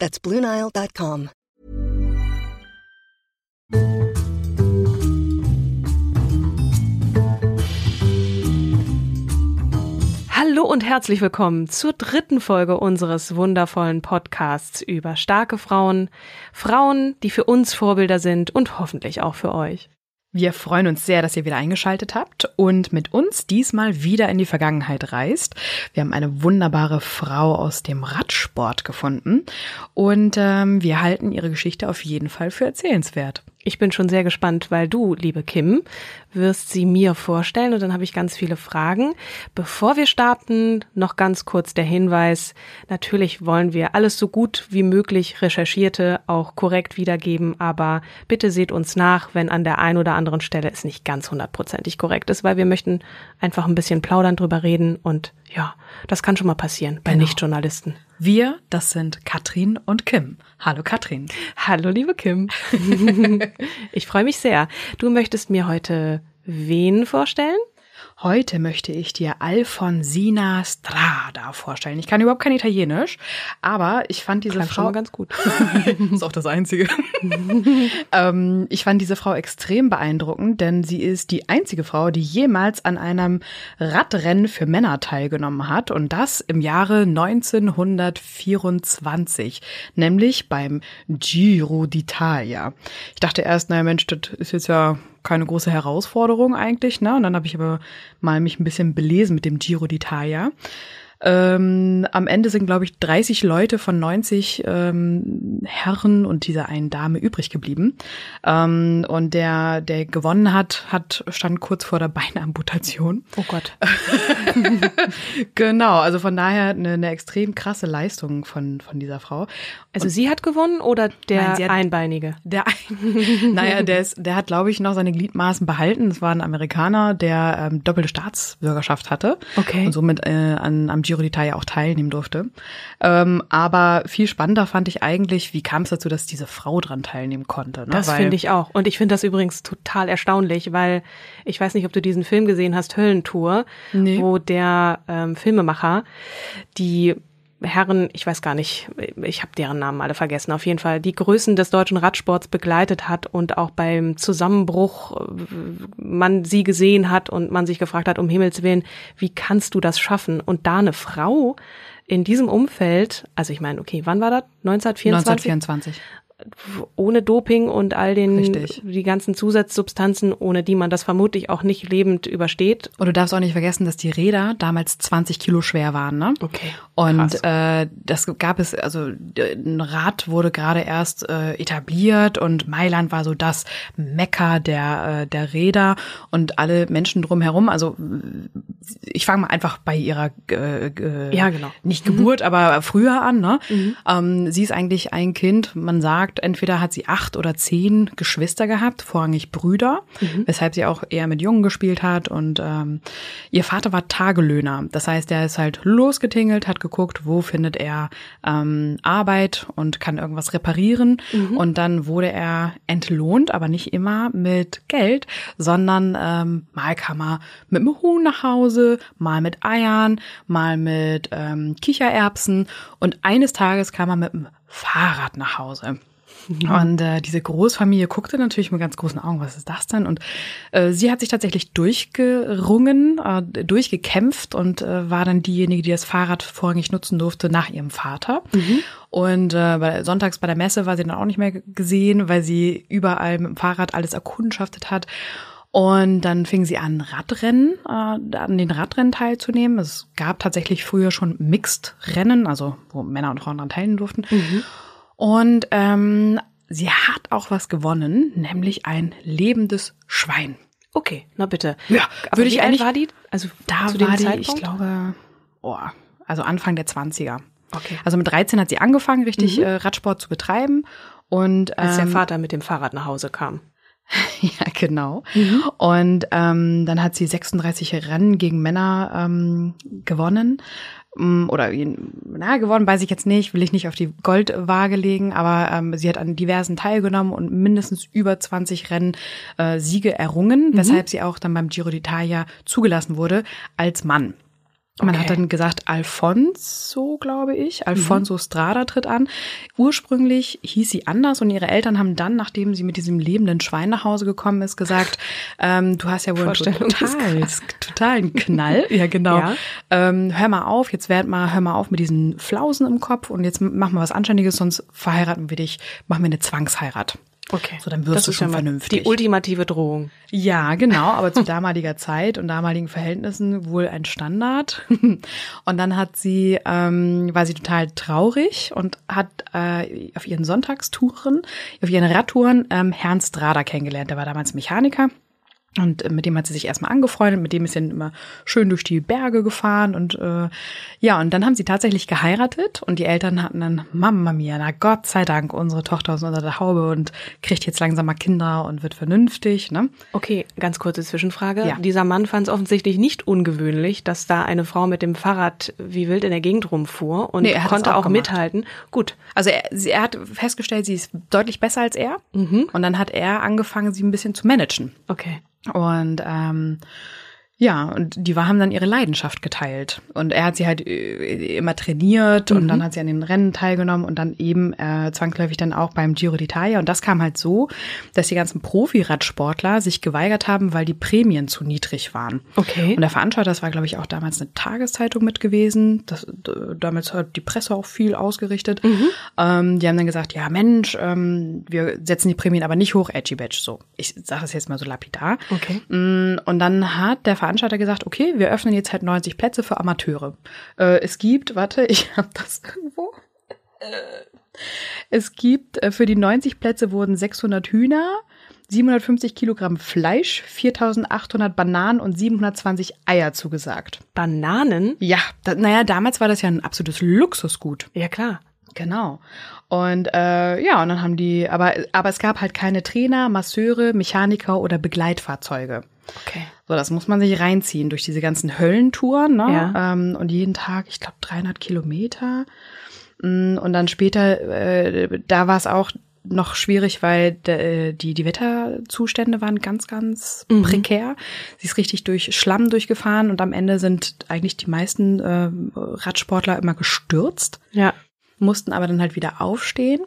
That's BlueNile.com. Hallo und herzlich willkommen zur dritten Folge unseres wundervollen Podcasts über starke Frauen, Frauen, die für uns Vorbilder sind und hoffentlich auch für euch. Wir freuen uns sehr, dass ihr wieder eingeschaltet habt und mit uns diesmal wieder in die Vergangenheit reist. Wir haben eine wunderbare Frau aus dem Radsport gefunden und ähm, wir halten ihre Geschichte auf jeden Fall für erzählenswert. Ich bin schon sehr gespannt, weil du, liebe Kim, wirst sie mir vorstellen und dann habe ich ganz viele Fragen. Bevor wir starten, noch ganz kurz der Hinweis. Natürlich wollen wir alles so gut wie möglich recherchierte auch korrekt wiedergeben, aber bitte seht uns nach, wenn an der einen oder anderen Stelle es nicht ganz hundertprozentig korrekt ist, weil wir möchten einfach ein bisschen plaudern drüber reden und ja, das kann schon mal passieren bei Genau. Nichtjournalisten. Wir, das sind Katrin und Kim. Hallo Katrin. Hallo, liebe Kim. ich freue mich sehr. Du möchtest mir heute wen vorstellen? Heute möchte ich dir Alfonsina Strada vorstellen. Ich kann überhaupt kein Italienisch, aber ich fand diese Klang schon Frau mal ganz gut. ist auch das Einzige. ähm, ich fand diese Frau extrem beeindruckend, denn sie ist die einzige Frau, die jemals an einem Radrennen für Männer teilgenommen hat und das im Jahre 1924, nämlich beim Giro d'Italia. Ich dachte erst, naja Mensch, das ist jetzt ja keine große Herausforderung eigentlich, ne? Und dann habe ich aber mal mich ein bisschen belesen mit dem Giro d'Italia. Ähm, am Ende sind, glaube ich, 30 Leute von 90 ähm, Herren und dieser einen Dame übrig geblieben. Ähm, und der, der gewonnen hat, hat stand kurz vor der Beinamputation. Oh Gott. genau, also von daher eine, eine extrem krasse Leistung von, von dieser Frau. Also sie hat gewonnen oder der Nein, hat- Einbeinige? Der, ein- naja, der ist, der hat, glaube ich, noch seine Gliedmaßen behalten. Das war ein Amerikaner, der ähm, doppelte Staatsbürgerschaft hatte. Okay. Und somit äh, an, am Giro d'Italia auch teilnehmen durfte. Ähm, aber viel spannender fand ich eigentlich, wie kam es dazu, dass diese Frau dran teilnehmen konnte. Ne? Das finde ich auch. Und ich finde das übrigens total erstaunlich, weil ich weiß nicht, ob du diesen Film gesehen hast, Höllentour, Nee. wo der ähm, Filmemacher die Herren, ich weiß gar nicht, ich habe deren Namen alle vergessen, auf jeden Fall die Größen des deutschen Radsports begleitet hat und auch beim Zusammenbruch äh, man sie gesehen hat und man sich gefragt hat, um Himmels Willen, wie kannst du das schaffen? Und da eine Frau in diesem Umfeld, also ich meine, okay, wann war das? 1924? 1924. ohne Doping und all den Richtig. die ganzen Zusatzsubstanzen, ohne die man das vermutlich auch nicht lebend übersteht. Und du darfst auch nicht vergessen, dass die Räder damals 20 Kilo schwer waren, ne? Okay, Und krass. äh, das gab es, also ein Rad wurde gerade erst äh, etabliert und Mailand war so das Mekka der, äh, der Räder und alle Menschen drumherum. Also ich fange mal einfach bei ihrer äh, äh, Ja, genau. nicht Geburt, aber früher an. Ne? Ähm, sie ist eigentlich ein Kind, man sagt, entweder hat sie acht oder zehn Geschwister gehabt, vorrangig Brüder, weshalb sie auch eher mit Jungen gespielt hat. Und ähm, ihr Vater war Tagelöhner. Das heißt, er ist halt losgetingelt, hat geguckt, wo findet er ähm, Arbeit und kann irgendwas reparieren. Und dann wurde er entlohnt, aber nicht immer mit Geld, sondern ähm, mal kam er mit einem Huhn nach Hause, mal mit Eiern, mal mit ähm, Kichererbsen und eines Tages kam er mit einem Fahrrad nach Hause. Und äh, diese Großfamilie guckte natürlich mit ganz großen Augen, was ist das denn? Und äh, sie hat sich tatsächlich durchgerungen, äh, durchgekämpft und äh, war dann diejenige, die das Fahrrad vorrangig nutzen durfte nach ihrem Vater. Und äh, bei, sonntags bei der Messe war sie dann auch nicht mehr gesehen, weil sie überall mit dem Fahrrad alles erkundschaftet hat. Und dann fing sie an, Radrennen, äh, an den Radrennen teilzunehmen. Es gab tatsächlich früher schon Mixed-Rennen, also wo Männer und Frauen daran teilnehmen durften. Und ähm, sie hat auch was gewonnen, nämlich ein lebendes Schwein. Okay, na bitte. Ja, Aber würde ich eigentlich- war die? Also Da zu dem war die, Zeitpunkt? ich glaube, oh, also Anfang der 20er. Okay. Also mit 13 hat sie angefangen, richtig äh, Radsport zu betreiben. Und Als der ähm, Vater mit dem Fahrrad nach Hause kam. Ja, genau. Und ähm, dann hat sie 36 Rennen gegen Männer ähm, gewonnen. Mm, Oder na, gewonnen weiß ich jetzt nicht, will ich nicht auf die Goldwaage legen, aber ähm, sie hat an diversen teilgenommen und mindestens über 20 Rennen äh, Siege errungen, weshalb sie auch dann beim Giro d'Italia zugelassen wurde als Mann. Man hat dann gesagt, Alfonso, glaube ich. Alfonso Strada tritt an. Ursprünglich hieß sie anders und ihre Eltern haben dann, nachdem sie mit diesem lebenden Schwein nach Hause gekommen ist, gesagt, ähm, du hast ja wohl einen total, totalen Knall. Ja, genau. Ja. Ähm, hör mal auf, jetzt werd mal, hör mal auf mit diesen Flausen im Kopf und jetzt mach mal was Anständiges, sonst verheiraten wir dich, machen wir eine Zwangsheirat. Okay. So, dann wirst das du schon ja vernünftig. Die ultimative Drohung. Ja, genau, aber zu damaliger Zeit und damaligen Verhältnissen wohl ein Standard. Und dann hat sie, ähm, war sie total traurig und hat äh, auf ihren Sonntagstouren, auf ihren Radtouren ähm, Herrn Strada kennengelernt. Der war damals Mechaniker. Und äh, mit dem hat sie sich erstmal angefreundet, mit dem ist sie dann immer schön durch die Berge gefahren und äh, ja, und dann haben sie tatsächlich geheiratet und die Eltern hatten dann, Mama mia, na Gott sei Dank, unsere Tochter ist unter der Haube und kriegt jetzt langsam mal Kinder und wird vernünftig, ne? Okay, ganz kurze Zwischenfrage. Ja. Dieser Mann fand es offensichtlich nicht ungewöhnlich, dass da eine Frau mit dem Fahrrad wie wild in der Gegend rumfuhr und Nee, er konnte auch auch, mithalten. Gut. Also er, sie, er hat festgestellt, sie ist deutlich besser als er. Und dann hat er angefangen, sie ein bisschen zu managen. Okay. Und ähm, ja, und die war, haben dann ihre Leidenschaft geteilt. Und er hat sie halt äh, immer trainiert und dann hat sie an den Rennen teilgenommen und dann eben äh, zwangsläufig dann auch beim Giro d'Italia. Und das kam halt so, dass die ganzen Profi-Radsportler sich geweigert haben, weil die Prämien zu niedrig waren. Okay. Und der Veranstalter, das war, glaube ich, auch damals eine Tageszeitung mit gewesen. Das, damals hat die Presse auch viel ausgerichtet. Ähm, die haben dann gesagt, ja Mensch, ähm, wir setzen die Prämien aber nicht hoch, edgy badge. So, ich sage das jetzt mal so lapidar. Okay. Mm, Und dann hat der Veranstalter gesagt, okay, wir öffnen jetzt halt 90 Plätze für Amateure. Äh, es gibt, warte, ich habe das irgendwo. Äh, Es gibt äh, für die 90 Plätze wurden 600 Hühner, 750 Kilogramm Fleisch, 4800 Bananen und 720 Eier zugesagt. Bananen? Ja, da, naja, damals war das ja ein absolutes Luxusgut. Ja, klar. Genau. Und äh, ja, und dann haben die, aber, aber es gab halt keine Trainer, Masseure, Mechaniker oder Begleitfahrzeuge. Okay. So, das muss man sich reinziehen durch diese ganzen Höllentouren, ne? Ja. Ähm, und jeden Tag, ich glaube, 300 Kilometer. Mm, Und dann später, äh, da war es auch noch schwierig, weil de, die, die Wetterzustände waren ganz, ganz prekär. Sie ist richtig durch Schlamm durchgefahren und am Ende sind eigentlich die meisten äh, Radsportler immer gestürzt Ja. mussten aber dann halt wieder aufstehen.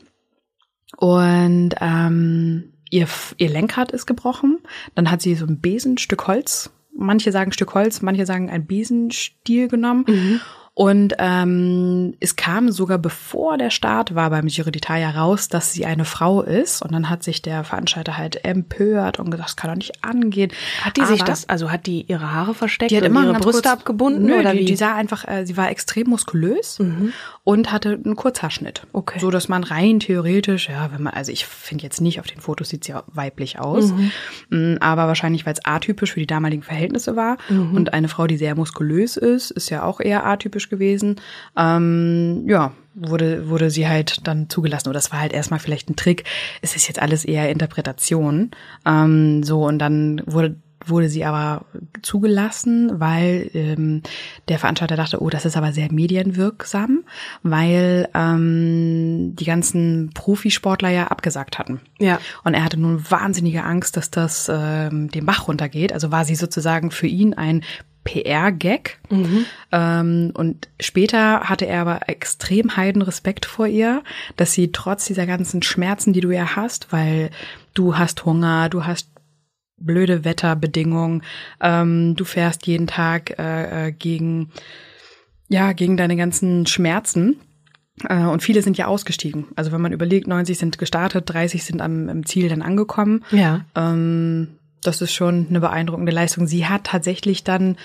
Und ähm, ihr, ihr Lenkrad ist gebrochen. Dann hat sie so ein Besenstück Holz. Manche sagen Stück Holz, manche sagen ein Besenstiel genommen. Und ähm, es kam sogar bevor der Start war beim Giro d'Italia raus, dass sie eine Frau ist. Und dann hat sich der Veranstalter halt empört und gesagt, das kann doch nicht angehen. Hat die sich Aber- das, also hat die ihre Haare versteckt die hat immer ihre Brüste kurz, abgebunden Nö, oder die, wie? die sah einfach, äh, sie war extrem muskulös und hatte einen Kurzhaarschnitt. Okay. So dass man rein theoretisch, ja, wenn man, also ich finde jetzt nicht, auf den Fotos sieht sie ja weiblich aus, Mm, aber wahrscheinlich, weil es atypisch für die damaligen Verhältnisse war und eine Frau, die sehr muskulös ist, ist ja auch eher atypisch gewesen. Ähm, ja, wurde, wurde sie halt dann zugelassen. Oder das war halt erstmal vielleicht ein Trick. Es ist jetzt alles eher Interpretation. Ähm, so, und dann wurde wurde sie aber zugelassen, weil ähm, der Veranstalter dachte, oh, das ist aber sehr medienwirksam, weil ähm, die ganzen Profisportler ja abgesagt hatten. Ja. Und er hatte nun wahnsinnige Angst, dass das ähm, den Bach runtergeht. Also war sie sozusagen für ihn ein PR-Gag. Ähm, und später hatte er aber extrem heiden Respekt vor ihr, dass sie trotz dieser ganzen Schmerzen, die du ja hast, weil du hast Hunger, du hast blöde Wetterbedingungen, ähm, du fährst jeden Tag äh, äh, gegen, ja, gegen deine ganzen Schmerzen. Äh, Und viele sind ja ausgestiegen. Also wenn man überlegt, 90 sind gestartet, 30 sind am, am Ziel dann angekommen. Ja. Ähm, das ist schon eine beeindruckende Leistung. Sie hat tatsächlich dann,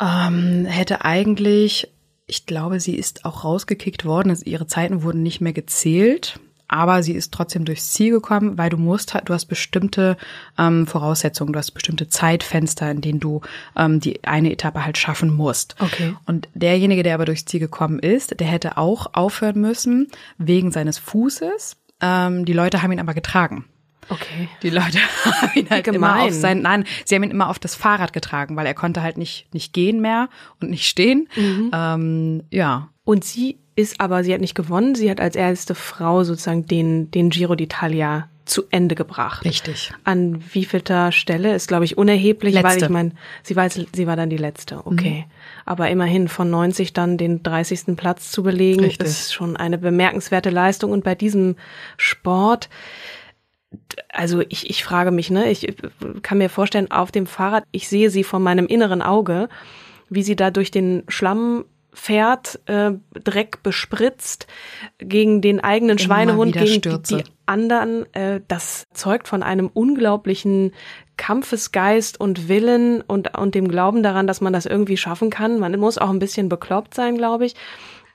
ähm, hätte eigentlich, ich glaube, sie ist auch rausgekickt worden. Also ihre Zeiten wurden nicht mehr gezählt. Aber sie ist trotzdem durchs Ziel gekommen, weil du musst, du hast bestimmte ähm, Voraussetzungen, du hast bestimmte Zeitfenster, in denen du ähm, die eine Etappe halt schaffen musst. Okay. Und derjenige, der aber durchs Ziel gekommen ist, der hätte auch aufhören müssen wegen seines Fußes. Ähm, die Leute haben ihn aber getragen. Okay. Die Leute haben ihn halt immer gemein. auf sein, nein, sie haben ihn immer auf das Fahrrad getragen, weil er konnte halt nicht, nicht gehen mehr und nicht stehen. Ähm, ja. Und sie ist aber, sie hat nicht gewonnen, sie hat als erste Frau sozusagen den, den Giro d'Italia zu Ende gebracht. Richtig. An wievielter Stelle ist, glaube ich, unerheblich, weil Letzte. ich meine, sie war, sie war dann die letzte, okay. Aber immerhin von 90 dann den 30. Platz zu belegen, Richtig. ist schon eine bemerkenswerte Leistung. Und bei diesem Sport, also ich, ich frage mich, ne, ich kann mir vorstellen, auf dem Fahrrad, ich sehe sie vor meinem inneren Auge, wie sie da durch den Schlamm fährt, äh, Dreck bespritzt, gegen den eigenen Immer Schweinehund, gegen die, Stürze. die anderen. Äh, das zeugt von einem unglaublichen Kampfesgeist und Willen und, und dem Glauben daran, dass man das irgendwie schaffen kann. Man muss auch ein bisschen bekloppt sein, glaube ich.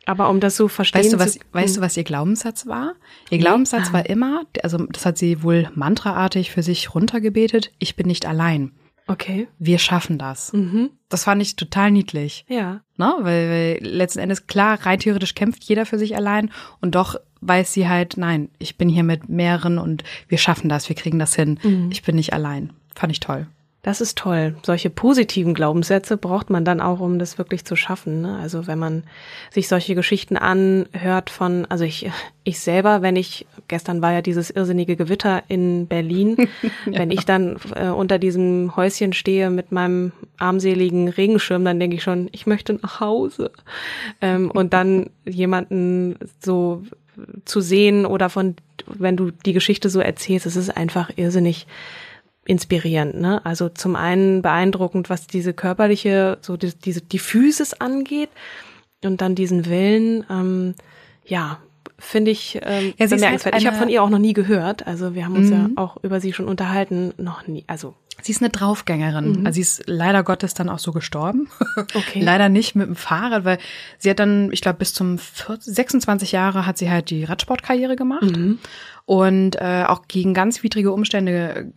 Aber um das so verstehen Weißt du, was, zu weißt du, was ihr Glaubenssatz war? Ihr Glaubenssatz war immer, also das hat sie wohl mantraartig für sich runtergebetet, ich bin nicht allein. Okay. Wir schaffen das. Mhm. Das fand ich total niedlich. Ja. Ne? Weil, weil letzten Endes, klar, rein theoretisch kämpft jeder für sich allein und doch weiß sie halt, nein, ich bin hier mit mehreren und wir schaffen das, wir kriegen das hin. Ich bin nicht allein. Fand ich toll. Das ist toll. Solche positiven Glaubenssätze braucht man dann auch, um das wirklich zu schaffen. Ne? Also wenn man sich solche Geschichten anhört von, also ich, ich selber, wenn ich, gestern war ja dieses irrsinnige Gewitter in Berlin, wenn ich dann äh, unter diesem Häuschen stehe mit meinem armseligen Regenschirm, dann denke ich schon, ich möchte nach Hause. Ähm, und dann jemanden so zu sehen oder von, wenn du die Geschichte so erzählst, es ist einfach irrsinnig inspirierend, ne? Also zum einen beeindruckend, was diese körperliche, so die, diese die Physis angeht und dann diesen Willen, ähm, ja, finde ich ähm, Ja, ist bemerkenswert. halt ich habe von ihr auch noch nie gehört, also wir haben uns ja Mhm. auch über sie schon unterhalten, noch nie, also Sie ist eine Draufgängerin. Also sie ist leider Gottes dann auch so gestorben. Okay. leider nicht mit dem Fahrrad, weil sie hat dann, ich glaube, bis zum 40, 26 Jahre hat sie halt die Radsportkarriere gemacht. Und äh, auch gegen ganz widrige Umstände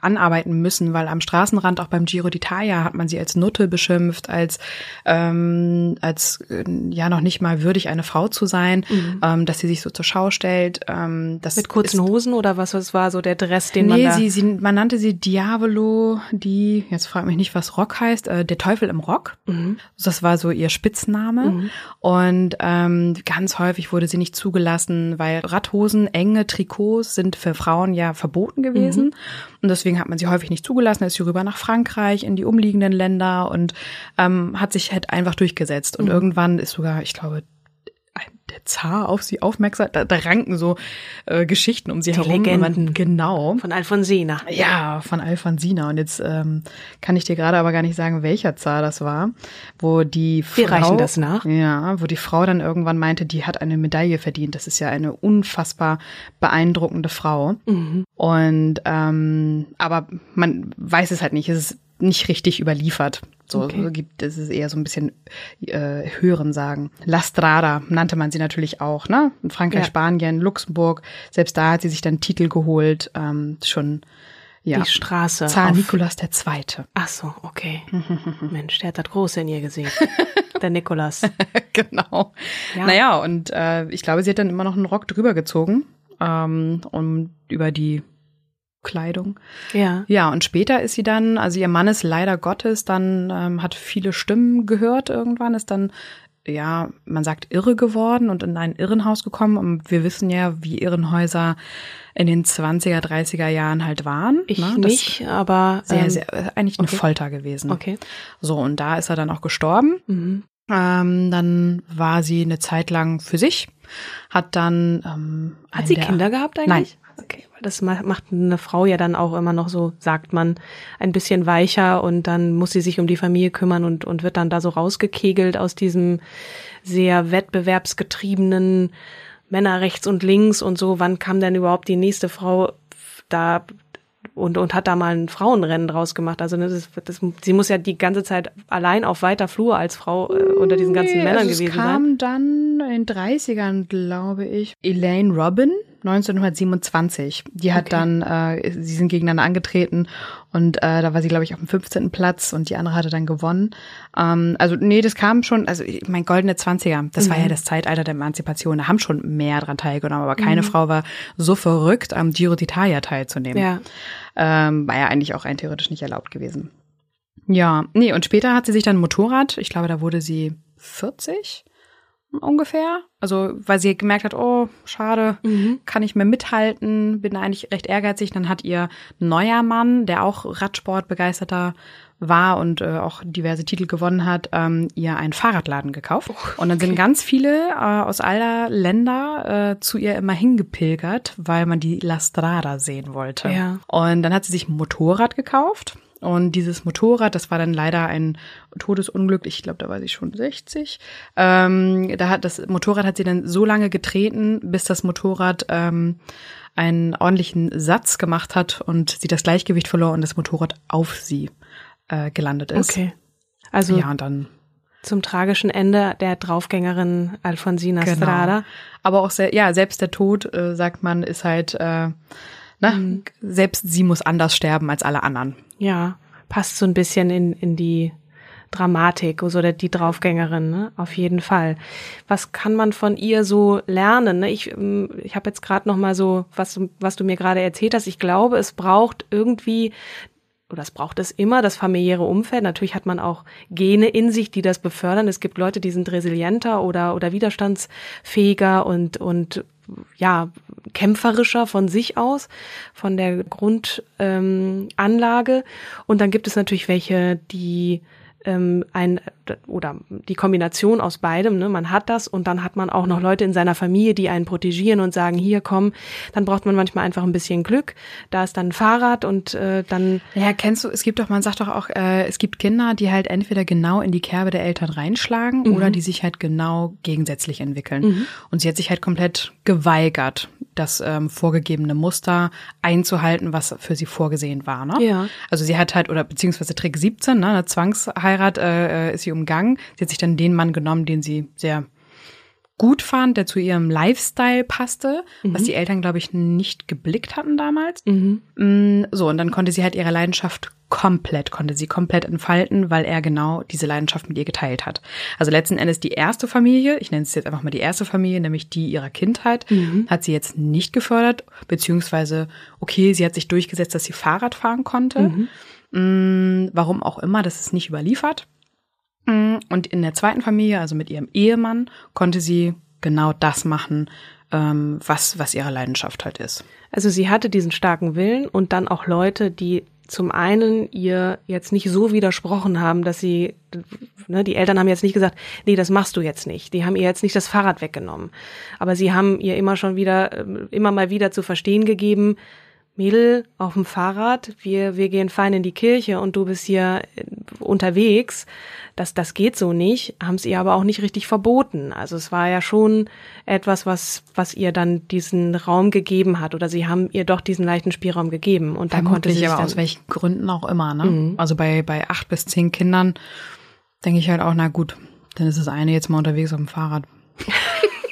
anarbeiten müssen, weil am Straßenrand auch beim Giro d'Italia hat man sie als Nutte beschimpft, als ähm, als äh, ja noch nicht mal würdig eine Frau zu sein, ähm, dass sie sich so zur Schau stellt. Ähm, das mit kurzen ist, Hosen oder was was war so der Dress, den man nee, da sie, sie, man nannte sie Diavolo, die, jetzt frag mich nicht, was Rock heißt, äh, der Teufel im Rock. Mhm. Das war so ihr Spitzname. Und ähm, ganz häufig wurde sie nicht zugelassen, weil Radhosen, enge Trikots sind für Frauen ja verboten gewesen. Mhm. Und deswegen hat man sie häufig nicht zugelassen. Da ist sie rüber nach Frankreich, in die umliegenden Länder und ähm, hat sich halt einfach durchgesetzt. Mhm. Und irgendwann ist sogar, ich glaube, der Zar auf sie aufmerksam. Da, da ranken so äh, Geschichten um sie herum. Und Legenden. Man, genau. von Alfonsina. Ja, von Alfonsina. Und jetzt ähm, kann ich dir gerade aber gar nicht sagen, welcher Zar das war, wo die Frau, Wir reichen das nach. Ja, wo die Frau dann irgendwann meinte, die hat eine Medaille verdient. Das ist ja eine unfassbar beeindruckende Frau. Mhm. Und ähm, aber man weiß es halt nicht. Es ist nicht richtig überliefert. So, Okay. gibt es ist eher so ein bisschen äh, Hören sagen. La Strada nannte man sie natürlich auch, ne? In Frankreich, Ja. Spanien, Luxemburg. Selbst da hat sie sich dann Titel geholt. Ähm, schon ja. Die Straße. Zar Nikolaus der Zweite. Ach so, okay. Mensch, der hat das Große in ihr gesehen. Der Nikolas. genau. Ja. Naja, und äh, ich glaube, sie hat dann immer noch einen Rock drüber gezogen, ähm, um über die Kleidung. Ja. Ja, und später ist sie dann, also ihr Mann ist leider Gottes, dann ähm, hat viele Stimmen gehört irgendwann, ist dann ja, man sagt irre geworden und in ein Irrenhaus gekommen. Und wir wissen ja, wie Irrenhäuser in den 20er, 30er Jahren halt waren. Ich ne? nicht, aber sehr, ähm, sehr, äh, eigentlich eine okay. Folter gewesen. okay. So, und da ist er dann auch gestorben. Mhm. Ähm, dann war sie eine Zeit lang für sich, hat dann ähm, Hat sie der- Kinder gehabt eigentlich? Okay, weil das ma- macht eine Frau ja dann auch immer noch so, sagt man, ein bisschen weicher und dann muss sie sich um die Familie kümmern und, und wird dann da so rausgekegelt aus diesem sehr wettbewerbsgetriebenen Männer rechts und links und so. Wann kam denn überhaupt die nächste Frau da und, und hat da mal ein Frauenrennen draus gemacht? Also das, ist- das, sie muss ja die ganze Zeit allein auf weiter Flur als Frau äh, unter diesen ganzen Nee, Männern also gewesen es kam sein. dann in den 30ern, glaube ich, Elaine Robin, 1927. Die hat Okay. dann, äh, sie sind gegeneinander angetreten und äh, da war sie, glaube ich, auf dem 15. Platz und die andere hatte dann gewonnen. Ähm, also nee, das kam schon, also mein goldene 20er, das war Mhm. ja das Zeitalter der Emanzipation, da haben schon mehr dran teilgenommen, aber Mhm. keine Frau war so verrückt, am Giro d'Italia teilzunehmen. Ja. Ähm, war ja eigentlich auch rein theoretisch nicht erlaubt gewesen. Ja, nee, und später hat sie sich dann ein Motorrad, ich glaube, da wurde sie 40 ungefähr. Also, weil sie gemerkt hat, oh, schade, Mhm. kann ich mehr mithalten, bin eigentlich recht ehrgeizig. Dann hat ihr neuer Mann, der auch Radsport begeisterter war und äh, auch diverse Titel gewonnen hat, ähm, ihr einen Fahrradladen gekauft. Und dann sind ganz viele äh, aus aller Länder äh, zu ihr immer hingepilgert, weil man die La Strada sehen wollte. Ja. Und dann hat sie sich ein Motorrad gekauft. Und dieses Motorrad, das war dann leider ein Todesunglück. Ich glaube, da war sie schon 60. Ähm, da hat das Motorrad hat sie dann so lange getreten, bis das Motorrad ähm, einen ordentlichen Satz gemacht hat und sie das Gleichgewicht verlor und das Motorrad auf sie äh, gelandet ist. Okay. Also Ja, und dann zum tragischen Ende der Draufgängerin Alfonsina Genau. Strada. Aber auch sehr, ja, selbst der Tod, äh, sagt man, ist halt, äh, na, Mhm. selbst sie muss anders sterben als alle anderen. Ja, passt so ein bisschen in, in die Dramatik, so der, die Draufgängerin, ne? auf jeden Fall. Was kann man von ihr so lernen? Ne? Ich, ähm, ich habe jetzt gerade noch mal so, was, du- was du mir gerade erzählt hast. Ich glaube, es braucht irgendwie oder es braucht es immer, das familiäre Umfeld. Natürlich hat man auch Gene in sich, die das befördern. Es gibt Leute, die sind resilienter oder, oder widerstandsfähiger und, und ja, kämpferischer von sich aus, von der Grundanlage. Ähm, und dann gibt es natürlich welche, die ähm, ein oder die Kombination aus beidem, ne? man hat das und dann hat man auch noch Leute in seiner Familie, die einen protegieren und sagen, hier komm, dann braucht man manchmal einfach ein bisschen Glück. Da ist dann ein Fahrrad und äh, dann Ja, kennst du, es gibt doch, man sagt doch auch, äh, es gibt Kinder, die halt entweder genau in die Kerbe der Eltern reinschlagen Mhm. oder die sich halt genau gegensätzlich entwickeln. Und sie hat sich halt komplett geweigert, das ähm, vorgegebene Muster einzuhalten, was für sie vorgesehen war. Ne? Ja. Also sie hat halt, oder beziehungsweise Trick 17, ne, eine Zwangsheirat äh, ist sie umgangen. Sie hat sich dann den Mann genommen, den sie sehr gut fand, der zu ihrem Lifestyle passte, was die Eltern, glaube ich, nicht geblickt hatten damals. Mm, So, und dann konnte sie halt ihre Leidenschaft komplett, konnte sie komplett entfalten, weil er genau diese Leidenschaft mit ihr geteilt hat. Also letzten Endes die erste Familie, ich nenne es jetzt einfach mal die erste Familie, nämlich die ihrer Kindheit, hat sie jetzt nicht gefördert, beziehungsweise, okay, sie hat sich durchgesetzt, dass sie Fahrrad fahren konnte. Mm, Warum auch immer, das ist nicht überliefert. Und in der zweiten Familie, also mit ihrem Ehemann, konnte sie genau das machen, ähm, was, was ihre Leidenschaft halt ist. Also sie hatte diesen starken Willen und dann auch Leute, die zum einen ihr jetzt nicht so widersprochen haben, dass sie, ne, die Eltern haben jetzt nicht gesagt, nee, das machst du jetzt nicht. Die haben ihr jetzt nicht das Fahrrad weggenommen. Aber sie haben ihr immer schon wieder, ähm, immer mal wieder zu verstehen gegeben, Mädel auf dem Fahrrad, wir, wir gehen fein in die Kirche und du bist hier äh, unterwegs. Das, das geht so nicht, haben es ihr aber auch nicht richtig verboten. Also es war ja schon etwas, was, was ihr dann diesen Raum gegeben hat oder sie haben ihr doch diesen leichten Spielraum gegeben und da konnte sie Vermutlich, sich aber aus welchen Gründen auch immer, ne? Also bei, bei acht bis zehn Kindern denke ich halt auch, na gut, dann ist das eine jetzt mal unterwegs auf dem Fahrrad.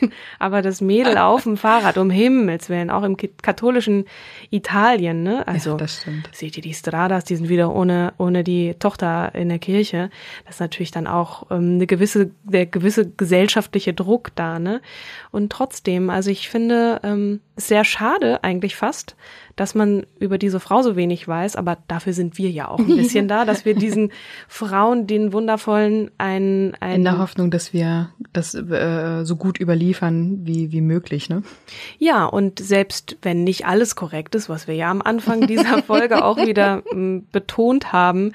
aber das Mädel auf dem Fahrrad, um Himmels Willen, auch im katholischen Italien, ne? Also, Ja, das stimmt. seht ihr die Stradas, die sind wieder ohne, ohne die Tochter in der Kirche. Das ist natürlich dann auch ähm, eine gewisse, der gewisse gesellschaftliche Druck da, ne? Und trotzdem, also ich finde, ähm, sehr schade eigentlich fast, dass man über diese Frau so wenig weiß, aber dafür sind wir ja auch ein bisschen da, dass wir diesen Frauen, den wundervollen, ein, ein In der Hoffnung, dass wir das äh, so gut überliefern wie, wie möglich, ne? Ja, und selbst wenn nicht alles korrekt ist, was wir ja am Anfang dieser Folge auch wieder m, betont haben,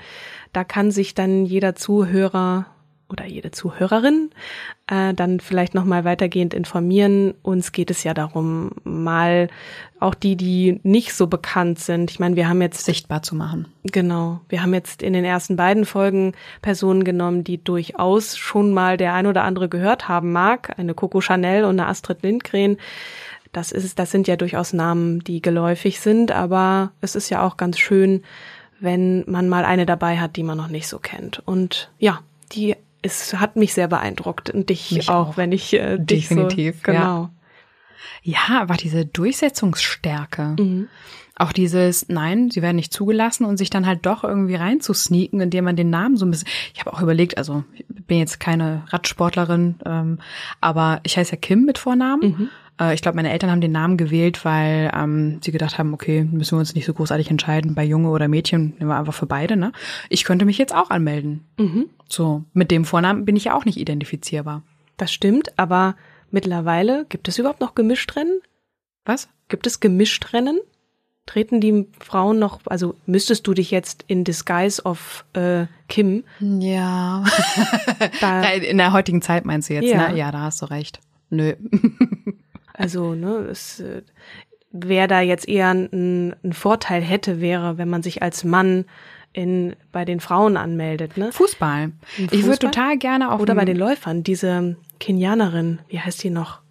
da kann sich dann jeder Zuhörer oder jede Zuhörerin äh, dann vielleicht noch mal weitergehend informieren. Uns geht es ja darum, mal auch die, die nicht so bekannt sind. Ich meine, wir haben jetzt sichtbar zu machen. Genau, wir haben jetzt in den ersten beiden Folgen Personen genommen, die durchaus schon mal der ein oder andere gehört haben mag, eine Coco Chanel und eine Astrid Lindgren. Das ist, das sind ja durchaus Namen, die geläufig sind, aber es ist ja auch ganz schön, wenn man mal eine dabei hat, die man noch nicht so kennt. Und ja, die es hat mich sehr beeindruckt und dich Mich auch, auch. wenn ich äh, dich Definitiv, so, genau. Ja, aber diese Durchsetzungsstärke. Mhm. Auch dieses, nein, sie werden nicht zugelassen und sich dann halt doch irgendwie reinzusneaken, indem man den Namen so ein bisschen. Ich habe auch überlegt, also ich bin jetzt keine Radsportlerin, ähm, aber ich heiße ja Kim mit Vornamen. Mhm. Äh, ich glaube, meine Eltern haben den Namen gewählt, weil ähm, sie gedacht haben, okay, müssen wir uns nicht so großartig entscheiden, bei Junge oder Mädchen, nehmen wir einfach für beide, ne? Ich könnte mich jetzt auch anmelden. Mhm. So, mit dem Vornamen bin ich ja auch nicht identifizierbar. Das stimmt, aber mittlerweile gibt es überhaupt noch Gemischtrennen? Was? Gibt es Gemischtrennen? Treten die Frauen noch, also müsstest du dich jetzt in Disguise of äh, Kim Ja. da, In der heutigen Zeit meinst du jetzt, Ja. ne? Ja, da hast du recht. Nö. also ne, es, äh, wer da jetzt eher ein, ein Vorteil hätte, wäre, wenn man sich als Mann in bei den Frauen anmeldet, ne? Fußball. Ich würde Fußball? total gerne auf Oder bei den Läufern, diese Kenianerin, wie heißt die noch?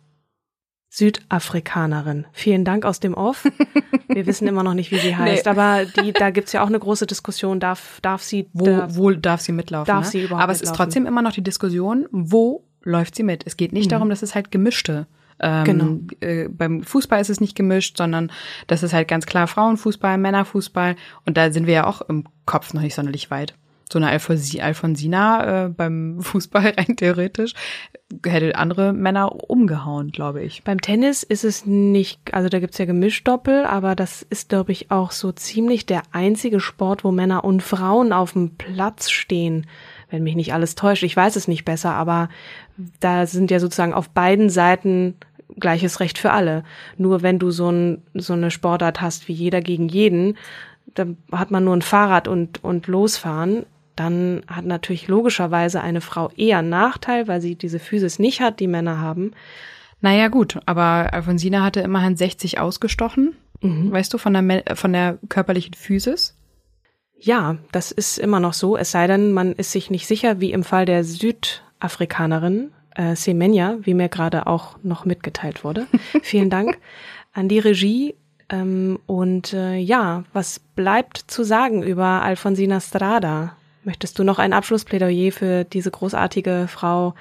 Südafrikanerin. Vielen Dank aus dem Off. Wir wissen immer noch nicht, wie sie heißt, Nee. aber die, da gibt's ja auch eine große Diskussion, darf, darf sie wo, da, wo darf sie mitlaufen? darf ne? sie überhaupt Aber es ist mitlaufen? trotzdem immer noch die Diskussion, wo läuft sie mit? Es geht nicht darum, dass es halt gemischte. Ähm, Genau. äh, beim Fußball ist es nicht gemischt, sondern das ist halt ganz klar Frauenfußball, Männerfußball und da sind wir ja auch im Kopf noch nicht sonderlich weit. So eine Alfonsi Alfonsina äh, beim Fußball rein theoretisch hätte andere Männer umgehauen, glaube ich. Beim Tennis ist es nicht, also da gibt's ja Gemischdoppel, aber das ist, glaube ich, auch so ziemlich der einzige Sport, wo Männer und Frauen auf dem Platz stehen, wenn mich nicht alles täuscht. Ich weiß es nicht besser, aber da sind ja sozusagen auf beiden Seiten gleiches Recht für alle. Nur wenn du so, ein, so eine Sportart hast wie jeder gegen jeden, dann hat man nur ein Fahrrad und, und losfahren. Dann hat natürlich logischerweise eine Frau eher einen Nachteil, weil sie diese Physis nicht hat, die Männer haben. Naja, gut, aber Alfonsina hatte immerhin 60 ausgestochen, weißt du, von der, von der körperlichen Physis. Ja, das ist immer noch so, es sei denn, man ist sich nicht sicher, wie im Fall der Südafrikanerin äh, Semenya, wie mir gerade auch noch mitgeteilt wurde. Vielen Dank an die Regie. Ähm, und äh, ja, was bleibt zu sagen über Alfonsina Strada? Möchtest du noch ein Abschlussplädoyer für diese großartige Frau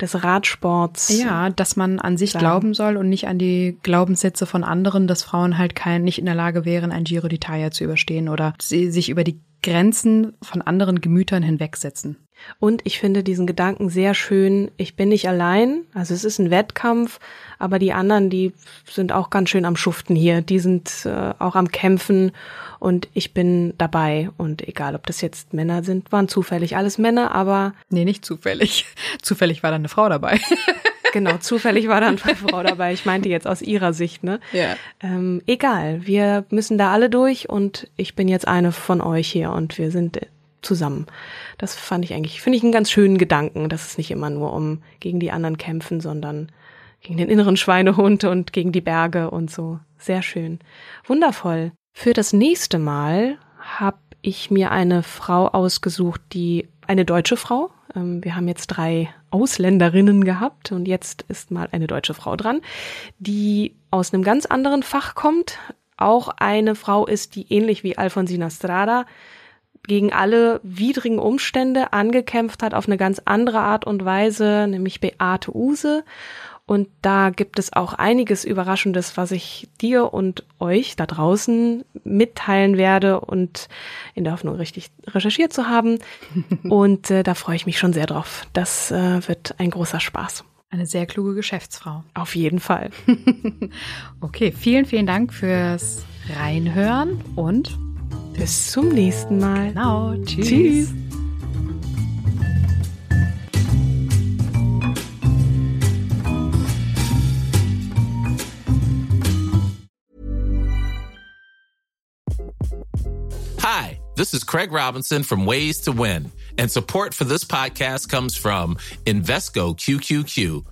des Radsports? Ja, dass man an sich sagen. glauben soll und nicht an die Glaubenssätze von anderen, dass Frauen halt kein, nicht in der Lage wären, ein Giro d'Italia zu überstehen oder sie sich über die Grenzen von anderen Gemütern hinwegsetzen. Und ich finde diesen Gedanken sehr schön. Ich bin nicht allein. Also es ist ein Wettkampf, aber die anderen, die sind auch ganz schön am Schuften hier. Die sind äh, auch am Kämpfen und ich bin dabei. Und egal, ob das jetzt Männer sind, waren zufällig alles Männer, aber Nee, nicht zufällig. Zufällig war da eine Frau dabei. genau, zufällig war da eine Frau dabei. Ich meinte jetzt aus ihrer Sicht, ne? Ja. Ähm, egal, wir müssen da alle durch und ich bin jetzt eine von euch hier und wir sind zusammen. Das fand ich eigentlich, finde ich einen ganz schönen Gedanken, dass es nicht immer nur um gegen die anderen kämpfen, sondern gegen den inneren Schweinehund und gegen die Berge und so. Sehr schön. Wundervoll. Für das nächste Mal habe ich mir eine Frau ausgesucht, die eine deutsche Frau. Ähm, wir haben jetzt drei Ausländerinnen gehabt und jetzt ist mal eine deutsche Frau dran, die aus einem ganz anderen Fach kommt. Auch eine Frau ist, die ähnlich wie Alfonsina Strada gegen alle widrigen Umstände angekämpft hat auf eine ganz andere Art und Weise, nämlich Beate Use. Und da gibt es auch einiges Überraschendes, was ich dir und euch da draußen mitteilen werde und in der Hoffnung richtig recherchiert zu haben. und äh, da freue ich mich schon sehr drauf. Das äh, wird ein großer Spaß. Eine sehr kluge Geschäftsfrau. Auf jeden Fall. Okay, vielen, vielen Dank fürs reinhören und bis zum nächsten Mal. Genau. Tschüss. Tschüss. Hi, this is Craig Robinson from Ways to Win, and support for this podcast comes from Invesco QQQ